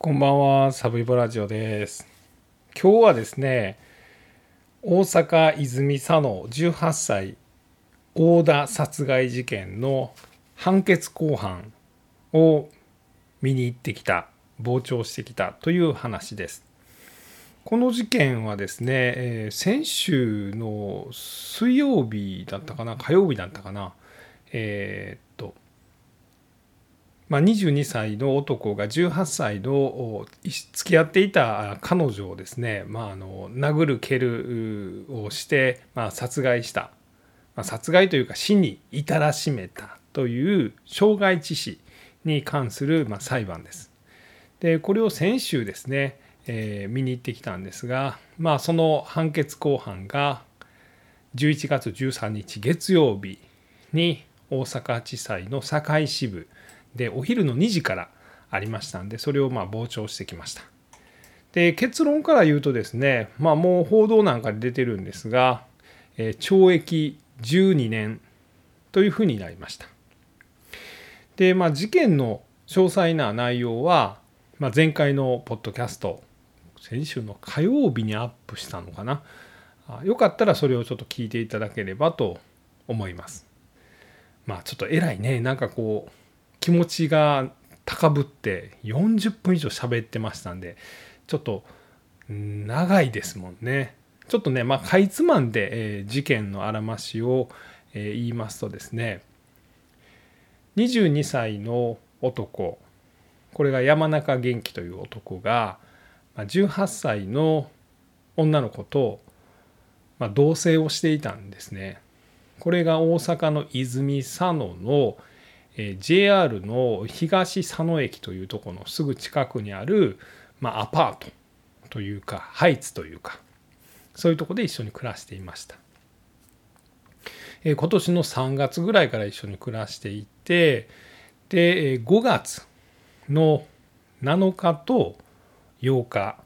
こんばんは、サブイボラジオです。今日はですね、大阪泉佐野18歳大田殺害事件の判決公判を見に行ってきた、傍聴してきたという話です。この事件はですね、えー先週の水曜日だったかな、火曜日だったかな、えー、まあ、22歳の男が18歳の付き合っていた彼女をですね、まあ、あの殴る蹴るをして、まあ、殺害した、まあ、殺害というか死に至らしめたという傷害致死に関する、まあ、裁判です。でこれを先週ですね、えー見に行ってきたんですが、まあ、その判決公判が11月13日月曜日に大阪地裁の堺支部でお昼の2時からありましたんでそれをまあ傍聴してきました。で結論から言うとですねまあもう報道なんかで出てるんですが、えー懲役12年というふうになりました。でまあ事件の詳細な内容は、まあ、前回のポッドキャスト先週の火曜日にアップしたのかな。よかったらそれをちょっと聞いていただければと思います。まあちょっと偉いね。なんかこう気持ちが高ぶって40分以上喋ってましたんでちょっと長いですもんねちょっとねまあかいつまんで、えー事件のあらましを、えー言いますとですね22歳の男これが山中元気という男が18歳の女の子と、まあ、同棲をしていたんですね。これが大阪の泉佐野のえ JR の東佐野駅というとこのすぐ近くにある、ま、アパートというかハイツというかそういうとこで一緒に暮らしていました。え今年の3月ぐらいから一緒に暮らしていてで5月の7日と8日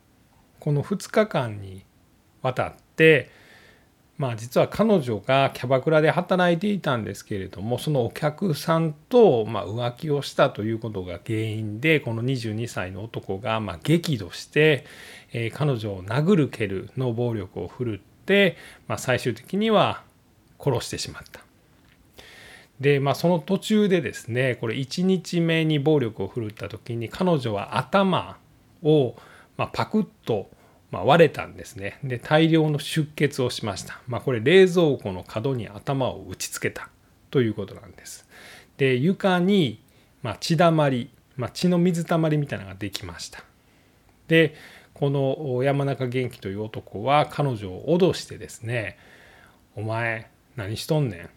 この2日間にわたってまあ実は彼女がキャバクラで働いていたんですけれどもそのお客さんとま浮気をしたということが原因でこの22歳の男がま激怒して、え彼女を殴る蹴るの暴力を振るって、ま、最終的には殺してしまった。でまあその途中でですねこれ1日目に暴力を振るった時に彼女は頭をまパクッとまあ割れたんですね。で大量の出血をしました、まあ、これ冷蔵庫の角に頭を打ちつけた。ということなんです。で床にまあ血だまり、まあ、血の水たまりみたいなのができました。でこの山中元気という男は彼女を脅してですね「お前何しとんねん。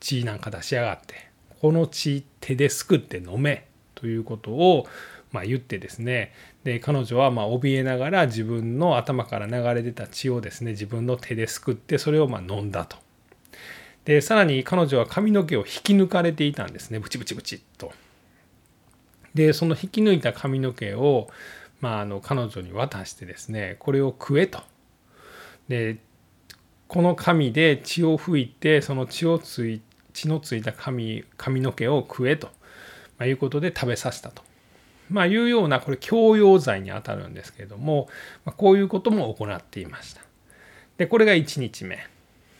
血なんか出しやがって。この血手ですくって飲め」ということをまあ言ってですねで彼女はまあ怯えながら自分の頭から流れ出た血をですね自分の手ですくってそれをま飲んだと。でさらに彼女は髪の毛を引き抜かれていたんですねブチブチブチっと。でその引き抜いた髪の毛を、まあ、あの彼女に渡してですねこれを食えと。でこの紙で血を拭いてその血をつい血のついた髪髪の毛を食えと、まあ、いうことで食べさせたと。まあ、いうようなこれ強要罪にあたるんですけれども、ま、こういうことも行っていました。でこれが1日目。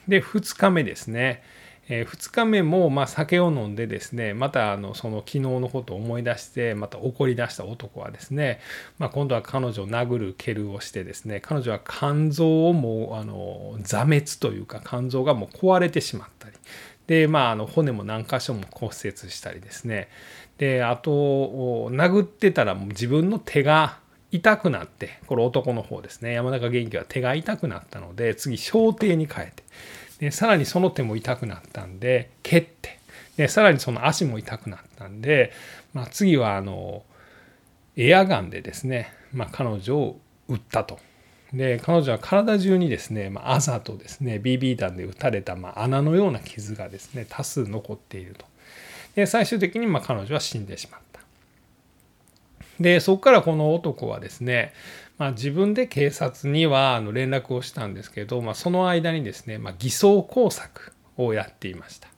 で2日目ですね。え2日目もま酒を飲んでですねまたあのその昨日のことを思い出してまた怒り出した男はですね、ま、今度は彼女を殴る蹴るをしてですね彼女は肝臓をもうあの挫滅というか肝臓がもう壊れてしまったりでまああの骨も何箇所も骨折したりですね。であと殴ってたらもう自分の手が痛くなってこれ男の方ですね。山中元気は手が痛くなったので次小手に変えて。でさらにその手も痛くなったんで蹴って。でさらにその足も痛くなったんで、まあ、次はあのエアガンでですね、まあ、彼女を撃ったと。で彼女は体中にですね、まあ、あざとですね BB 弾で撃たれた、まあ、穴のような傷がですね多数残っていると。で最終的にま彼女は死んでしまった。でそこからこの男はですね、まあ、自分で警察にはあの連絡をしたんですけど、まあ、その間にですね、まあ、偽装工作をやっていました。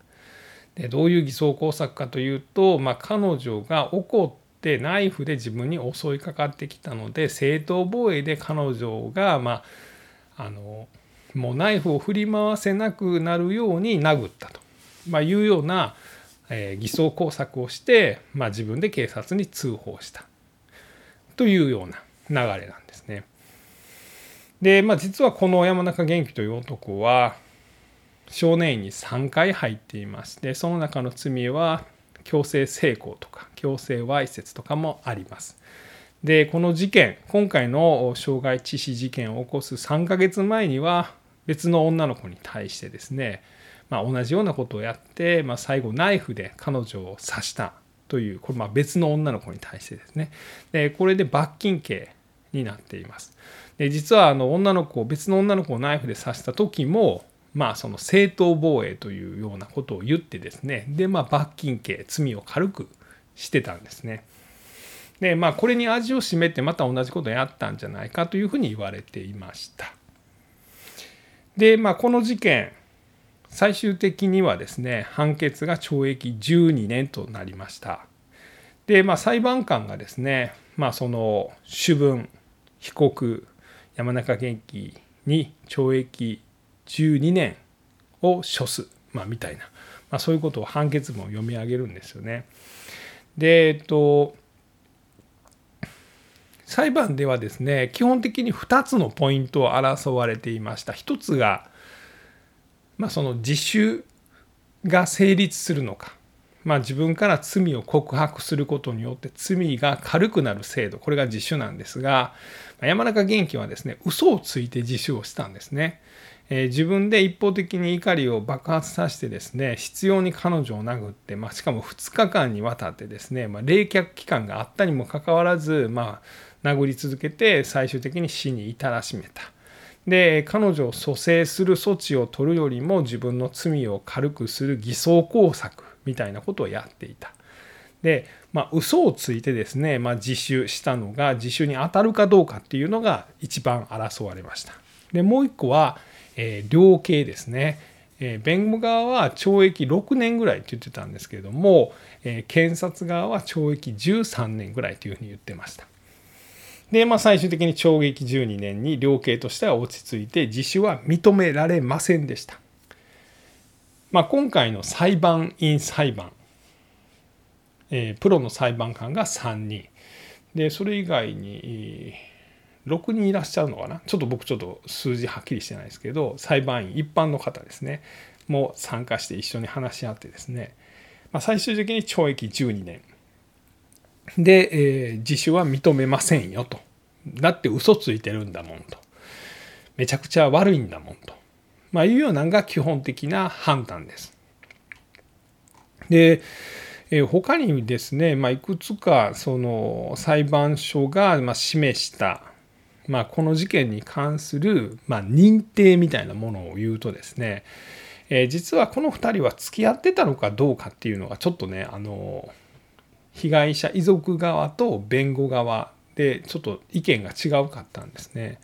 でどういう偽装工作かというと、まあ、彼女が怒っってナイフで自分に襲いかかってきたので正当防衛で彼女がまああのもうナイフを振り回せなくなるように殴ったと、まあ、いうような、えー、偽装工作をして、まあ、自分で警察に通報したというような流れなんですね。で、まあ、実はこの山中元気という男は少年院に3回入っていましてその中の罪は強制性交とか強制わいせつとかもあります。でこの事件今回の傷害致死事件を起こす3ヶ月前には別の女の子に対してですね、まあ、同じようなことをやって、まあ、最後ナイフで彼女を刺したというこれま別の女の子に対してですねでこれで罰金刑になっています。で実はあの女の子別の女の子をナイフで刺した時もまあその正当防衛というようなことを言ってですねでまあ罰金刑罪を軽くしてたんですね。でまあこれに味を占めてまた同じことをやったんじゃないかというふうに言われていました。でまあこの事件最終的にはですね判決が懲役12年となりました。でまあ裁判官がですねまあその主文被告山中元気に懲役12年を処す、まあ、みたいな、まあ、そういうことを判決文を読み上げるんですよね。で、えっと、裁判ではですね基本的に2つのポイントを争われていました。1つが、まあ、その自首が成立するのか、まあ、自分から罪を告白することによって罪が軽くなる制度これが自首なんですが山中元気はですね嘘をついて自首をしたんですね。えー、自分で一方的に怒りを爆発させてですね執拗に彼女を殴って、まあ、しかも2日間にわたってですね、まあ、冷却期間があったにもかかわらず、まあ、殴り続けて最終的に死に至らしめた。で彼女を蘇生する措置を取るよりも自分の罪を軽くする偽装工作みたいなことをやっていた。で、まあ、嘘をついてですね、まあ、自首したのが自首に当たるかどうかっていうのが一番争われました。でもう一個はえー、量刑ですね。えー、弁護側は懲役6年ぐらいって言ってたんですけれども、えー、検察側は懲役13年ぐらいというふうに言ってました。で、まあ、最終的に懲役12年に量刑としては落ち着いて自首は認められませんでした。まあ、今回の裁判員裁判、えー、プロの裁判官が3人でそれ以外にえ6人いらっしゃるのかな？ちょっと僕ちょっと数字はっきりしてないですけど裁判員一般の方ですね。も参加して一緒に話し合ってですね、まあ、最終的に懲役12年で、えー、自首は認めませんよと。だって嘘ついてるんだもんと。めちゃくちゃ悪いんだもんと、まあ、いうようなのが基本的な判断です。でえ他にですね、まあ、いくつかその裁判所がま示したまあ、この事件に関する、まあ、認定みたいなものを言うとですね、えー、実はこの2人は付き合ってたのかどうかっていうのがちょっとねあの被害者遺族側と弁護側でちょっと意見が違うかったんですね。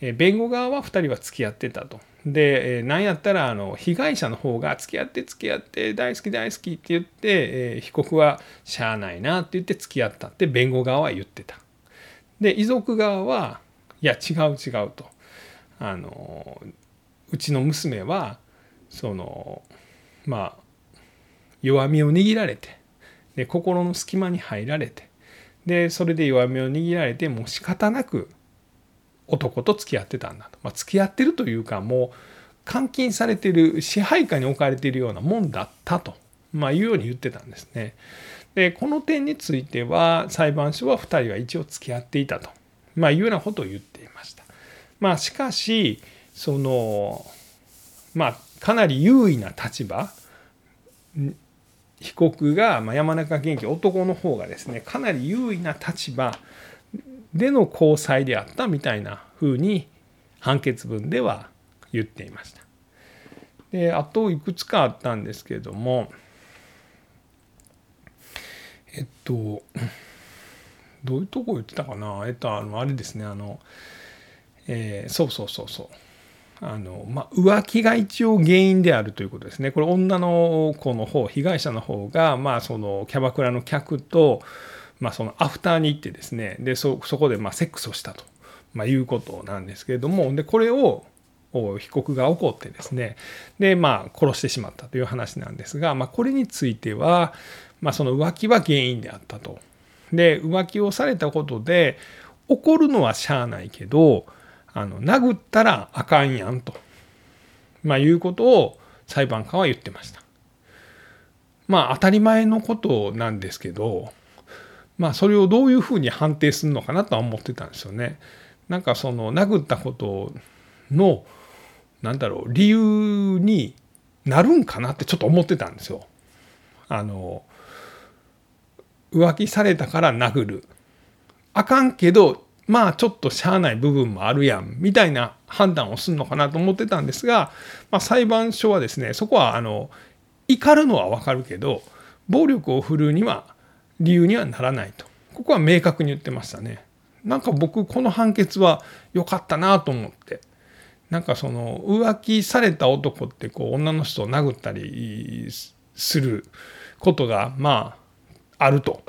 えー、弁護側は2人は付き合ってたと。で、えー、なんやったらあの被害者の方が付き合って付き合って大好き大好きって言って、え、被告はしゃあないなって言って付き合ったって弁護側は言ってた。で遺族側はいや違う違うと。あのうちの娘はそのまあ弱みを握られてで心の隙間に入られてでそれで弱みを握られてもう仕方なく男と付き合ってたんだと、まあ、付き合ってるというかもう監禁されてる支配下に置かれているようなもんだったと、まあ、いうように言ってたんですね。でこの点については裁判所は2人は一応付き合っていたと、まあ、いうようなことを言っていました。まあ、しかしそのまあかなり優位な立場被告が、まあ、山中元気男の方がですねかなり優位な立場での交際であったみたいなふうに判決文では言っていました。であといくつかあったんですけれどもえっとどういうとこ言ってたかな？えっとあのあれですねあの、えー、そうそうそうそう。あのまあ、浮気が一応原因であるということですね。これ女の子の方被害者の方が、まあ、そのキャバクラの客と、まあ、そのアフターに行ってですね。でそこでまセックスをしたと、ま、いうことなんですけれども。でこれを被告が怒ってですねでまあ殺してしまったという話なんですが、まあ、これについては、まあ、その浮気は原因であったと。で浮気をされたことで怒るのはしゃあないけどあの殴ったらあかんやんと、まあ、いうことを裁判官は言ってました。まあ当たり前のことなんですけどまあそれをどういうふうに判定するのかなとは思ってたんですよね。なんかその殴ったことのなんだろう理由になるんかなってちょっと思ってたんですよ。あの浮気されたから殴るあかんけどまあちょっとしゃあない部分もあるやんみたいな判断をするのかなと思ってたんですが、まあ、裁判所はですねそこはあの怒るのはわかるけど暴力を振るうには理由にはならないとここは明確に言ってましたね。なんか僕この判決は良かったなと思ってなんかその浮気された男ってこう女の人を殴ったりすることがまああると。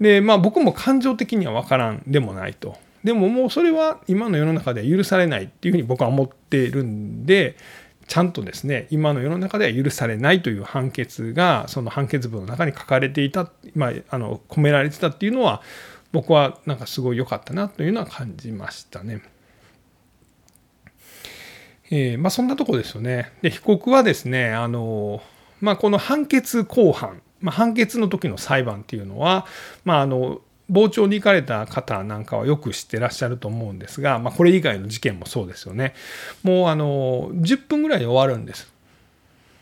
でまあ僕も感情的には分からんでもないと。でももうそれは今の世の中では許されないっていうふうに僕は思っているんでちゃんとですね今の世の中では許されないという判決がその判決文の中に書かれていた、まあ、あの込められてたっていうのは僕はなんかすごい良かったなというのは感じましたね。えー、まあそんなとこですよね。で被告はですねあの、まあ、この判決公判、まあ、判決の時の裁判っていうのは、まあ、あの傍聴に行かれた方なんかはよく知ってらっしゃると思うんですが、まあ、これ以外の事件もそうですよね。もうあの10分ぐらいで終わるんです。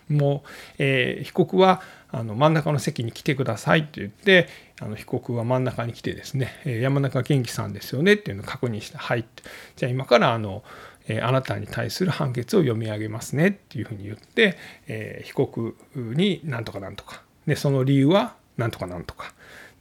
もう、えー、被告はあの真ん中の席に来てくださいって言ってあの被告は真ん中に来てですねえ山中元気さんですよねっていうのを確認して入ってじゃあ今からあのあなたに対する判決を読み上げますねっていうふうに言って、え、被告に何とかなんとか。でその理由は何とかなんとか。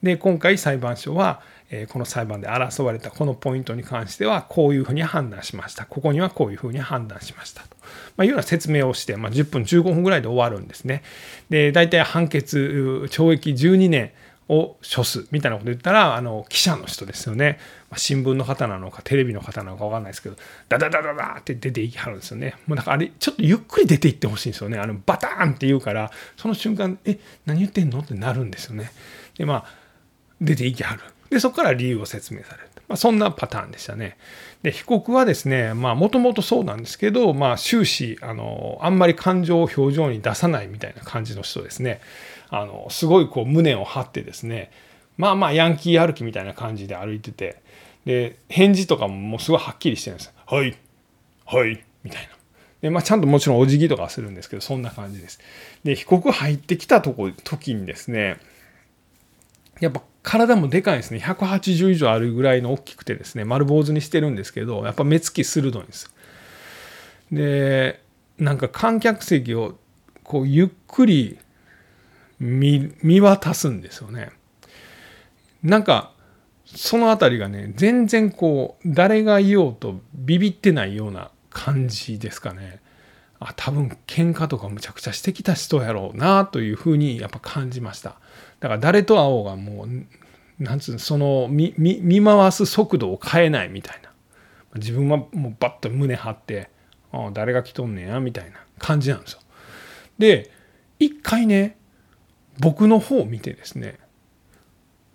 で今回裁判所は、え、この裁判で争われたこのポイントに関してはこういうふうに判断しました。ここにはこういうふうに判断しました。と、まあ、いうような説明をして、まあ、10分15分ぐらいで終わるんですね。で大体判決懲役12年を処すみたいなこと言ったらあの記者の人ですよね。まあ新聞の方なのかテレビの方なのか分かんないですけどダダダダダって出ていきはるんですよね。もうだからあれちょっとゆっくり出ていってほしいんですよね。あのバターンって言うからその瞬間え何言ってんのってなるんですよね。でまあ出ていきはる。でそこから理由を説明される、まあ、そんなパターンでしたね。で被告はですねまあもともとそうなんですけど、まあ、終始あのあんまり感情を表情に出さないみたいな感じの人ですね。あのすごいこう胸を張ってですねまあまあヤンキー歩きみたいな感じで歩いててで返事とかももうすごいはっきりしてるんですはいはいみたいな。で、まあ、ちゃんともちろんお辞儀とかするんですけどそんな感じです。で被告入ってきたとこ時にですねやっぱ体もでかいですね。180以上あるぐらいの大きくてですね丸坊主にしてるんですけどやっぱ目つき鋭いんですでなんか観客席をこうゆっくり見渡すんですよね。なんかその辺りがね全然こう誰がいようとビビってないような感じですかね。あ多分喧嘩とかむちゃくちゃしてきた人やろうなというふうにやっぱ感じました。だから誰と会おうがもうなんつうのその見見回す速度を変えないみたいな自分はもうバッと胸張ってあ誰が来とんねやみたいな感じなんですよ。で一回ね僕の方を見てですね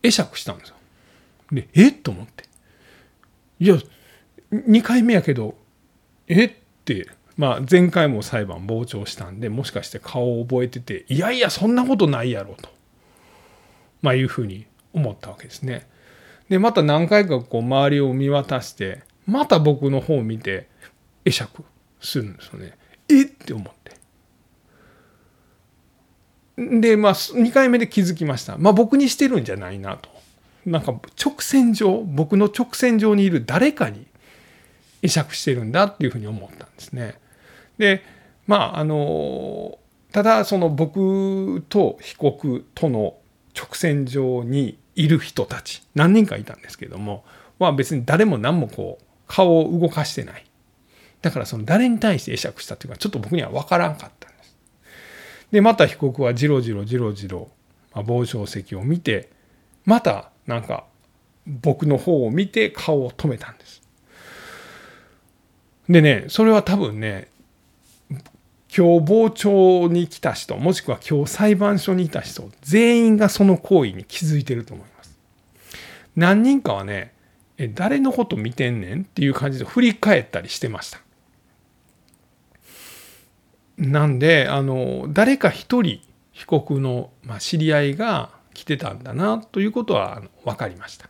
会釈したんですよ。でえ？っと思っていや2回目やけどえ？ってまあ前回も裁判傍聴したんでもしかして顔を覚えてていやいやそんなことないやろと、まあ、いうふうに思ったわけですね。でまた何回かこう周りを見渡してまた僕の方を見て会釈するんですよね。え？って思って。で、まあ、2回目で気づきました。まあ、僕にしてるんじゃないなと。なんか、直線上、僕の直線上にいる誰かに会釈してるんだっていうふうに思ったんですね。で、まあ、あの、ただ、その僕と被告との直線上にいる人たち、何人かいたんですけども、は別に誰も何もこう、顔を動かしてない。だからその誰に対して会釈したっていうか、ちょっと僕には分からんかった。でまた被告はじろじろじろじろ傍聴席を見てまたなんか僕の方を見て顔を止めたんです。でねそれは多分ね今日傍聴に来た人もしくは今日裁判所にいた人全員がその行為に気づいてると思います。何人かはねえ誰のこと見てんねんっていう感じで振り返ったりしてました。なんであの誰か一人被告の、まあ、知り合いが来てたんだなということは分かりました。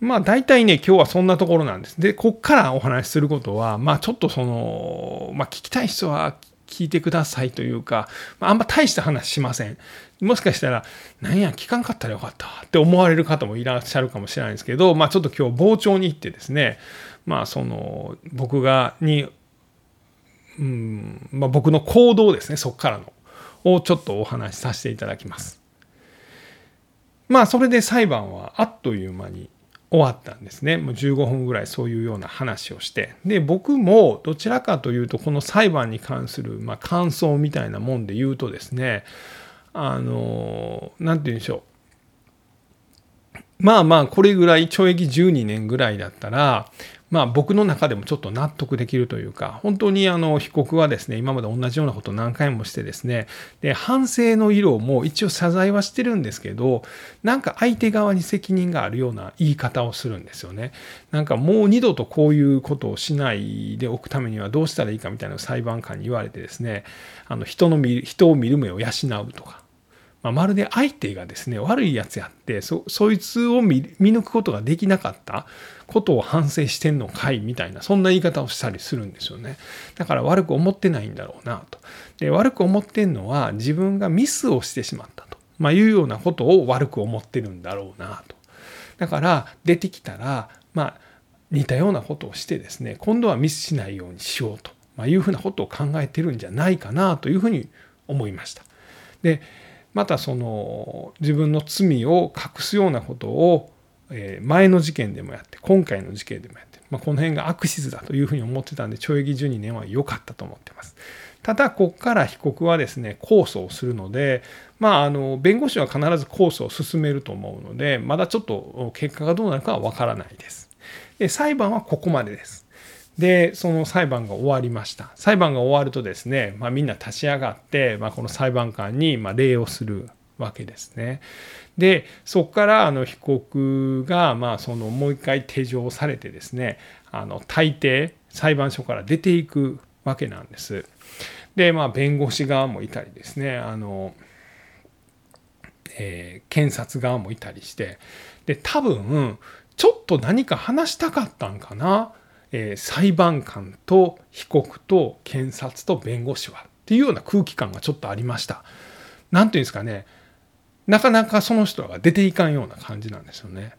まあ大体ね今日はそんなところなんです。でこっからお話しすることはまあちょっとそのまあ聞きたい人は聞いてくださいというか、あ、あんま大した話しません。もしかしたら、なんや、聞かんかったらよかったって思われる方もいらっしゃるかもしれないんですけど、まあちょっと今日傍聴に行ってですね、まあその、僕が、に、うん、まあ僕の行動ですね、そこからの、をちょっとお話しさせていただきます。まあそれで裁判はあっという間に終わったんですね。もう15分ぐらいそういうような話をして。で僕もどちらかというとこの裁判に関する、まあ、感想みたいなもんで言うとですねあの何て言うんでしょう。まあまあこれぐらい懲役12年ぐらいだったらまあ僕の中でもちょっと納得できるというか、本当にあの被告はですね、今まで同じようなことを何回もしてですね、で、反省の色も一応謝罪はしてるんですけど、なんか相手側に責任があるような言い方をするんですよね。なんかもう二度とこういうことをしないでおくためにはどうしたらいいかみたいな裁判官に言われてですね、あの人の見人を見る目を養うとか、まあ、まるで相手がですね悪いやつやってそそいつを見抜くことができなかったことを反省してんのかいみたいなそんな言い方をしたりするんですよね。だから悪く思ってないんだろうなと。で悪く思ってんのは自分がミスをしてしまったと、まあ、いうようなことを悪く思ってるんだろうなと。だから出てきたらまあ似たようなことをしてですね今度はミスしないようにしようと、ま、いうふうなことを考えてるんじゃないかなというふうに思いました。でまたその自分の罪を隠すようなことを前の事件でもやって今回の事件でもやって、まあ、この辺が悪質だというふうに思ってたんで懲役12年は良かったと思ってます。ただここから被告はですね控訴をするのでまああの弁護士は必ず控訴を進めると思うのでまだちょっと結果がどうなるかは分からないです。で裁判はここまでです。でその裁判が終わりました裁判が終わるとですね、まあ、みんな立ち上がって、まあ、この裁判官にま礼をするわけですね。でそこからあの被告がまあそのもう一回手錠されてですねあの大抵裁判所から出ていくわけなんです。でまあ弁護士側もいたりですねあの、えー、検察側もいたりしてで多分ちょっと何か話したかったんかなえー、裁判官と被告と検察と弁護士はっていうような空気感がちょっとありました。なんていうんですかねなかなかその人が出ていかんような感じなんですよね。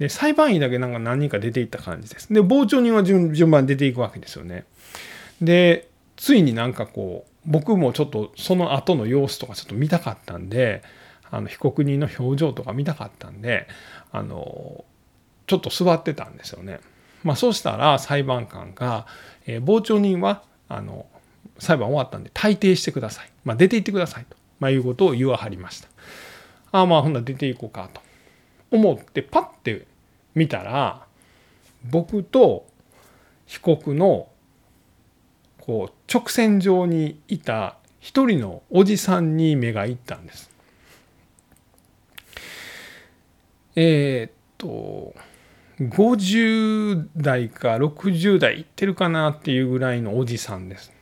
で裁判員だけなんか何人か出ていった感じです。で傍聴人は順番出ていくわけですよね。でついになんかこう僕もちょっとその後の様子とかちょっと見たかったんであの被告人の表情とか見たかったんであのちょっと座ってたんですよね。まあ、そうしたら裁判官が、えー、傍聴人はあの裁判終わったんで退廷してください、まあ、出て行ってくださいと、まあ、いうことを言わはりました。ああまあほんなら出ていこうかと。思ってパッて見たら僕と被告のこう直線上にいた一人のおじさんに目がいったんです。えー、っと50代か60代いってるかなっていうぐらいのおじさんです。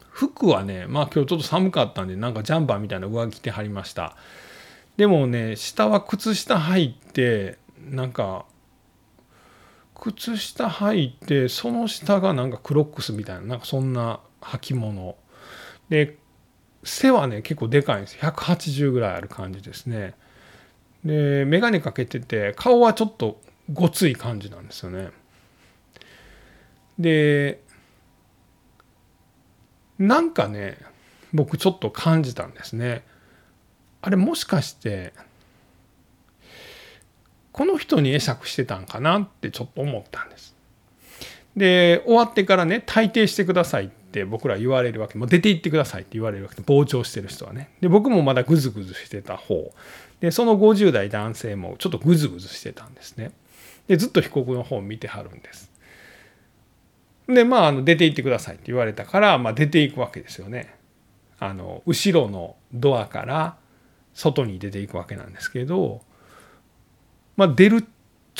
服はね、まあ今日ちょっと寒かったんで、なんかジャンパーみたいな上着着てはりました。でもね、下は靴下履いて、なんか、靴下履いて、その下がなんかクロックスみたいな、なんかそんな履物。で、背はね、結構でかいんです。180ぐらいある感じですね。で眼鏡かけてて顔はちょっとごつい感じなんですよね。でなんかね僕ちょっと感じたんですね。あれもしかしてこの人に会釈してたんかなってちょっと思ったんです。で終わってからね退廷してくださいって僕ら言われるわけもう出て行ってくださいって言われるわけで傍聴してる人はねで僕もまだグズグズしてた方でその50代男性もちょっとグズグズしてたんですね。でずっと被告の方を見てはるんです。でまああの出て行ってくださいって言われたから、まあ、出ていくわけですよね。あの後ろのドアから外に出ていくわけなんですけど、まあ、出る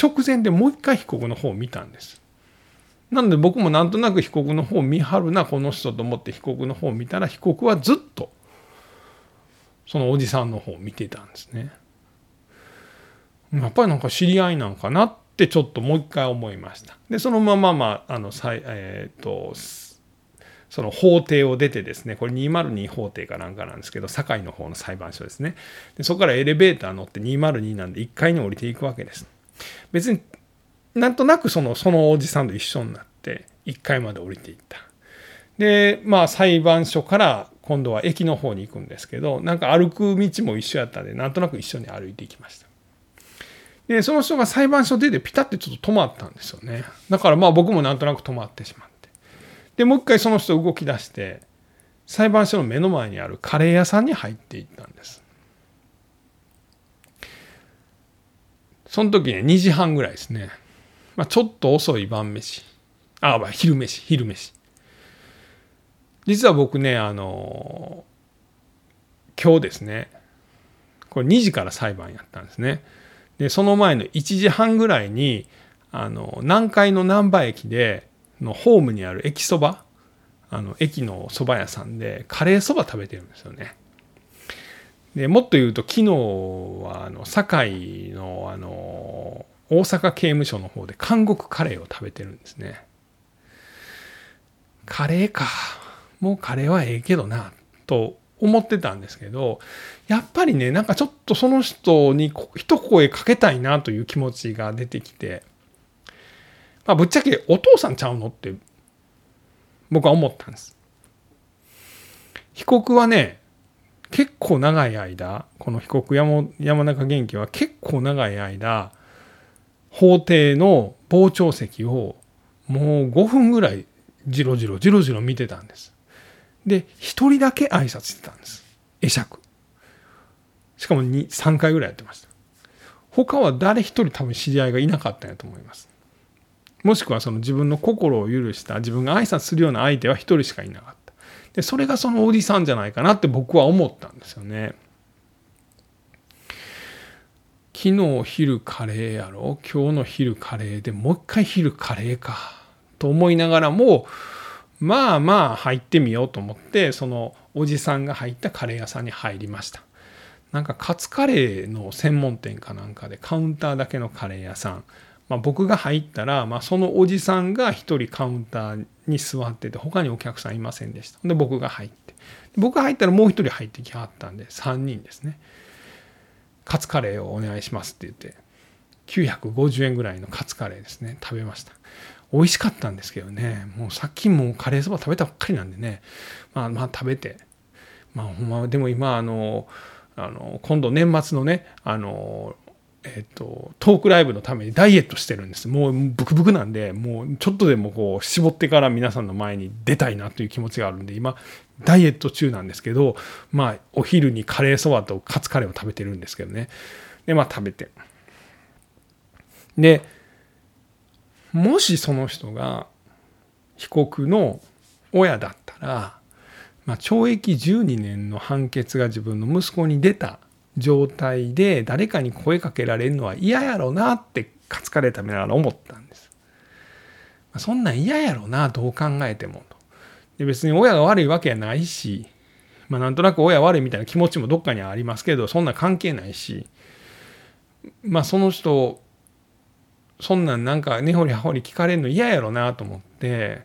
直前でもう一回被告の方を見たんです。なので僕もなんとなく被告の方を見張るなこの人と思って被告の方を見たら被告はずっとそのおじさんの方を見てたんですね。やっぱりなんか知り合いなんかなってちょっともう一回思いました。でそのまままああのえっ、とその法廷を出てですねこれ202法廷かなんかなんですけど堺の方の裁判所ですねでそこからエレベーター乗って202なんで1階に降りていくわけです別になんとなくそのそのおじさんと一緒になって1階まで降りていったでまあ裁判所から今度は駅の方に行くんですけどなんか歩く道も一緒やったんでなんとなく一緒に歩いていきました。でその人が裁判所出てピタッてちょっと止まったんですよね。だからまあ僕もなんとなく止まってしまって。でもう一回その人動き出して裁判所の目の前にあるカレー屋さんに入っていったんです。その時ね2時半ぐらいですね。まあ、ちょっと遅い晩飯。あ、まあ、昼飯、昼飯。実は僕ね、あの今日ですね、これ2時から裁判やったんですね。で、その前の1時半ぐらいに、あの、南海の難波駅で、のホームにある駅そば、あの、駅のそば屋さんで、カレーそば食べてるんですよね。でもっと言うと昨日はあの堺のあの大阪刑務所の方で韓国カレーを食べてるんですね。カレーか。もうカレーはええけどな、と思ってたんですけど、やっぱりね、なんかちょっとその人に一声かけたいなという気持ちが出てきて、まあ、ぶっちゃけお父さんちゃうのって僕は思ったんです。被告はね、結構長い間、この被告山山中元気は結構長い間、法廷の傍聴席をもう5分ぐらいじろじろじろじろ見てたんです。で、一人だけ挨拶してたんです。会釈。しかも2、3回ぐらいやってました。他は誰一人多分知り合いがいなかったんやと思います。もしくはその自分の心を許した自分が挨拶するような相手は一人しかいなかった。で、それがそのおじさんじゃないかなって僕は思ったんですよね。昨日昼カレーやろ？今日の昼カレーでもう一回昼カレーかと思いながらもまあまあ入ってみようと思ってそのおじさんが入ったカレー屋さんに入りました。なんかカツカレーの専門店かなんかでカウンターだけのカレー屋さん、まあ、僕が入ったら、まあ、そのおじさんが一人カウンターに座ってて他にお客さんいませんでした。で僕が入って。僕が入ったらもう一人入ってきはったんで3人ですね。カツカレーをお願いしますって言って950円ぐらいのカツカレーですね食べました。美味しかったんですけどねもうさっきもカレーそば食べたばっかりなんでねまあまあ食べてまあほんまでも今あのあの今度年末のねあのえっと、トークライブのためにダイエットしてるんです。もうブクブクなんで、もうちょっとでもこう絞ってから皆さんの前に出たいなという気持ちがあるんで、今、ダイエット中なんですけど、まあ、お昼にカレーそばとカツカレーを食べてるんですけどね。で、まあ食べて。で、もしその人が被告の親だったら、まあ、懲役12年の判決が自分の息子に出た状態で誰かに声かけられるのは嫌やろなってカツカレー食べながら思ったんです。そんなん嫌やろなどう考えてもと。で別に親が悪いわけやないし、まあ、なんとなく親悪いみたいな気持ちもどっかにはありますけどそんな関係ないしまあその人そんなんなんか根掘り葉掘り聞かれるの嫌やろなと思って、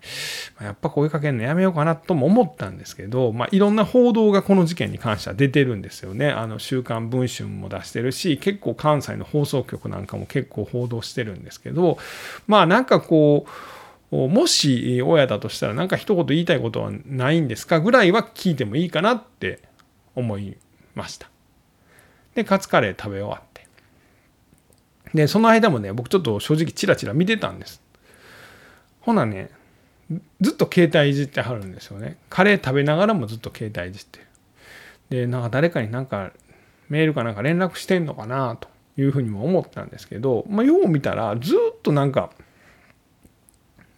やっぱ声かけるのやめようかなとも思ったんですけど、まあ、いろんな報道がこの事件に関しては出てるんですよね。あの、週刊文春も出してるし、結構関西の放送局なんかも結構報道してるんですけど、まあなんかこう、もし親だとしたら何か一言言いたいことはないんですかぐらいは聞いてもいいかなって思いました。で、カツカレー食べ終わって。で、その間もね、僕ちょっと正直チラチラ見てたんです。ほなね、ずっと携帯いじってはるんですよね。カレー食べながらもずっと携帯いじってる。でなんか誰かになんかメールかなんか連絡してんのかなというふうにも思ったんですけど、まあ、よう見たらずっとなんか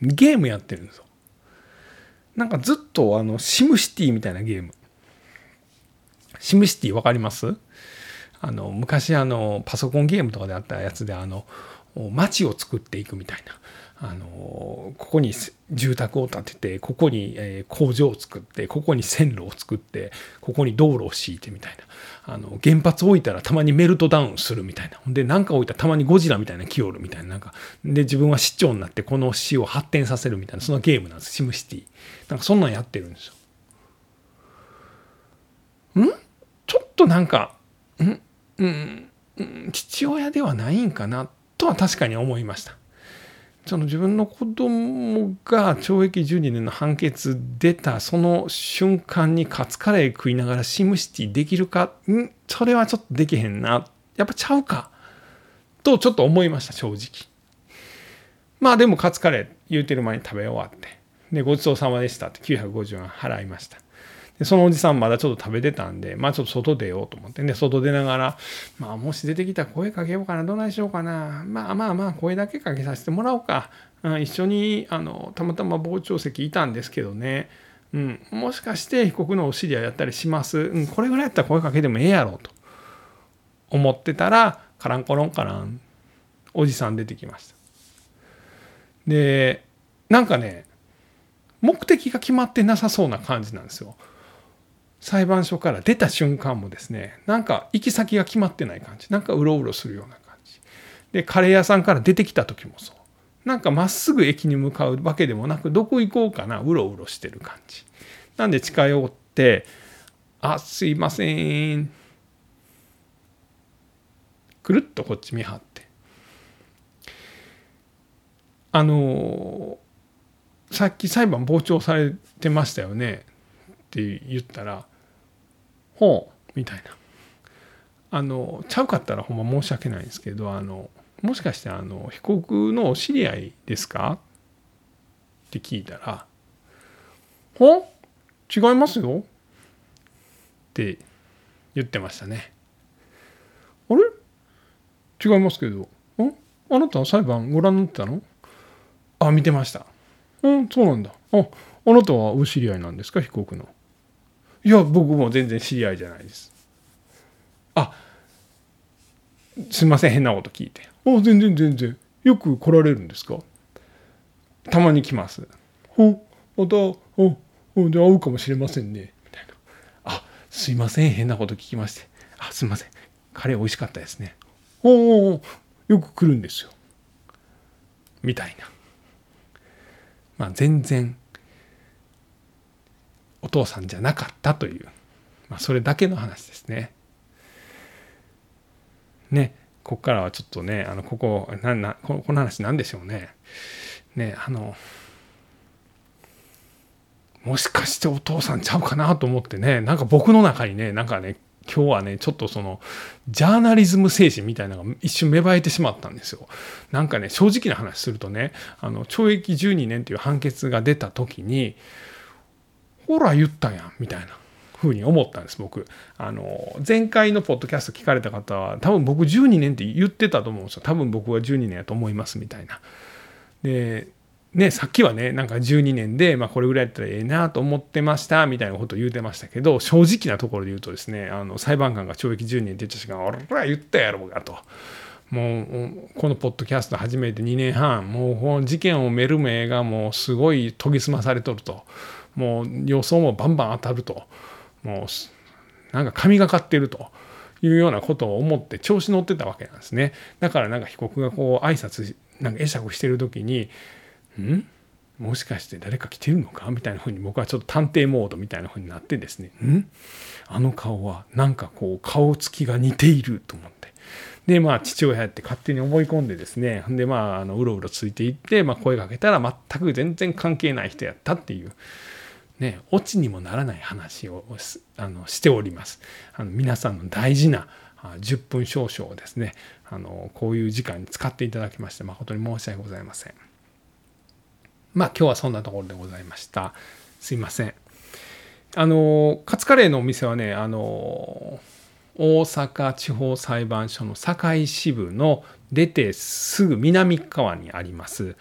ゲームやってるんですよ。なんかずっとあのシムシティみたいなゲーム。シムシティわかります？あの昔あのパソコンゲームとかであったやつであの街を作っていくみたいな。あのここに住宅を建ててここに、え工場を作ってここに線路を作ってここに道路を敷いてみたいな。あの原発置いたらたまにメルトダウンするみたいな。で何か置いたらたまにゴジラみたいな木おるみたいな。なんかで自分は市長になってこの市を発展させるみたいなそのゲームなんです。シムシティ。なんかそんなんやってるんですよ。ん？ちょっとなんかん？うん、父親ではないんかなとは確かに思いました。その自分の子供が懲役12年の判決出たその瞬間にカツカレー食いながらシムシティできるかん？それはちょっとできへんな。やっぱちゃうかとちょっと思いました正直。まあでもカツカレー言うてる前に食べ終わって。でごちそうさまでしたって950円払いました。でそのおじさんまだちょっと食べてたんで、まあちょっと外出ようと思って、で、外出ながら、まあもし出てきたら声かけようかな、どないしようかな、まあまあまあ声だけかけさせてもらおうか。うん、一緒に、あの、たまたま傍聴席いたんですけどね、うん、もしかして被告のお知り合いやったりします。うん、これぐらいやったら声かけてもええやろと思ってたら、カランコロンカラン、おじさん出てきました。で、なんかね、目的が決まってなさそうな感じなんですよ。裁判所から出た瞬間もですねなんか行き先が決まってない感じ。なんかうろうろするような感じ。でカレー屋さんから出てきた時もそう。なんかまっすぐ駅に向かうわけでもなくどこ行こうかなうろうろしてる感じ。なんで近寄って「あすいません」くるっとこっち見張って。あのさっき裁判傍聴されてましたよね？って言ったらほう。みたいな。あのちゃうかったらほんま申し訳ないんですけどあのもしかしてあの被告のお知り合いですか？って聞いたら「ほ違いますよ」って言ってましたね。あれ？違いますけど。ん？あなたは裁判ご覧になってたの？あ見てました。うんそうなんだ。ああなたはお知り合いなんですか？被告の。いや僕も全然知り合いじゃないです。あすいません変なこと聞いて。あ全然全然。よく来られるんですか？たまに来ます。ほまたおおで会うかもしれませんね。みたいな。あすいません変なこと聞きまして。あすいません。カレー美味しかったですね。おおよく来るんですよ。みたいな。まあ全然お父さんじゃなかったという、まあ、それだけの話ですね。ねここからはちょっとねあのここななこの話何でしょうね。ねあのもしかしてお父さんちゃうかなと思ってねなんか僕の中にねなんかね今日はねちょっとそのジャーナリズム精神みたいなのが一瞬芽生えてしまったんですよ。なんかね正直な話するとねあの懲役12年という判決が出た時にほら言ったやんみたいなふうに思ったんです僕。あの前回のポッドキャスト聞かれた方は多分僕12年って言ってたと思うんですよ。多分僕は12年やと思いますみたいな。でねさっきはねなんか12年で、まあ、これぐらいやったらええなと思ってましたみたいなことを言うてましたけど正直なところで言うとですねあの裁判官が懲役12年って言った瞬間俺ら言ったやろうがと。もうこのポッドキャスト始めて2年半もうこの事件をめる目がもうすごい研ぎ澄まされとると。もう予想もバンバン当たると。もうなんか神がかってるというようなことを思って調子乗ってたわけなんですね。だからなんか被告がこう挨拶なんか会釈してる時に「ん？もしかして誰か来てるのか?」みたいなふうに僕はちょっと探偵モードみたいなふうになってですね「ん？あの顔はなんかこう顔つきが似ている」と思って。でまあ父親って勝手に思い込んでですね。でまああのうろうろついていって、まあ、声かけたら全く全然関係ない人やったっていう。ね、オチにもならない話をあのしております。あの皆さんの大事な10分少々をですねあのこういう時間に使っていただきまして誠に申し訳ございません。まあ今日はそんなところでございましたすいませんあのカツカレーのお店はねあの大阪地方裁判所の堺支部の出てすぐ南側にあります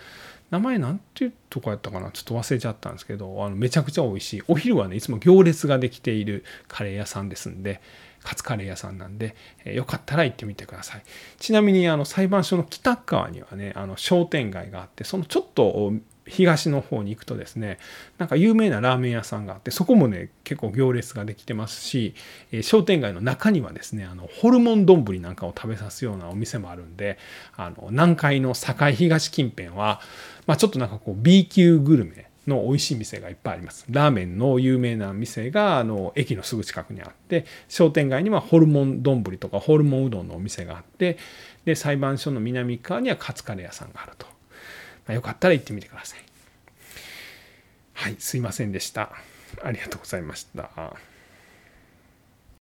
名前なんていうとこやったかな？ちょっと忘れちゃったんですけどあのめちゃくちゃ美味しい。お昼はねいつも行列ができているカレー屋さんですんでカツカレー屋さんなんで、えー、よかったら行ってみてください。ちなみにあの裁判所の北側にはねあの商店街があってそのちょっと東の方に行くとですねなんか有名なラーメン屋さんがあってそこもね結構行列ができてますし、えー、商店街の中にはですねあのホルモン丼なんかを食べさすようなお店もあるんであの南海の堺東近辺は、まあ、ちょっとなんかこう B 級グルメの美味しい店がいっぱいあります。ラーメンの有名な店があの駅のすぐ近くにあって商店街にはホルモン丼とかホルモンうどんのお店があってで裁判所の南側にはカツカレー屋さんがあると。まあ、よかったら行ってみてください。はい、すいませんでした。ありがとうございました。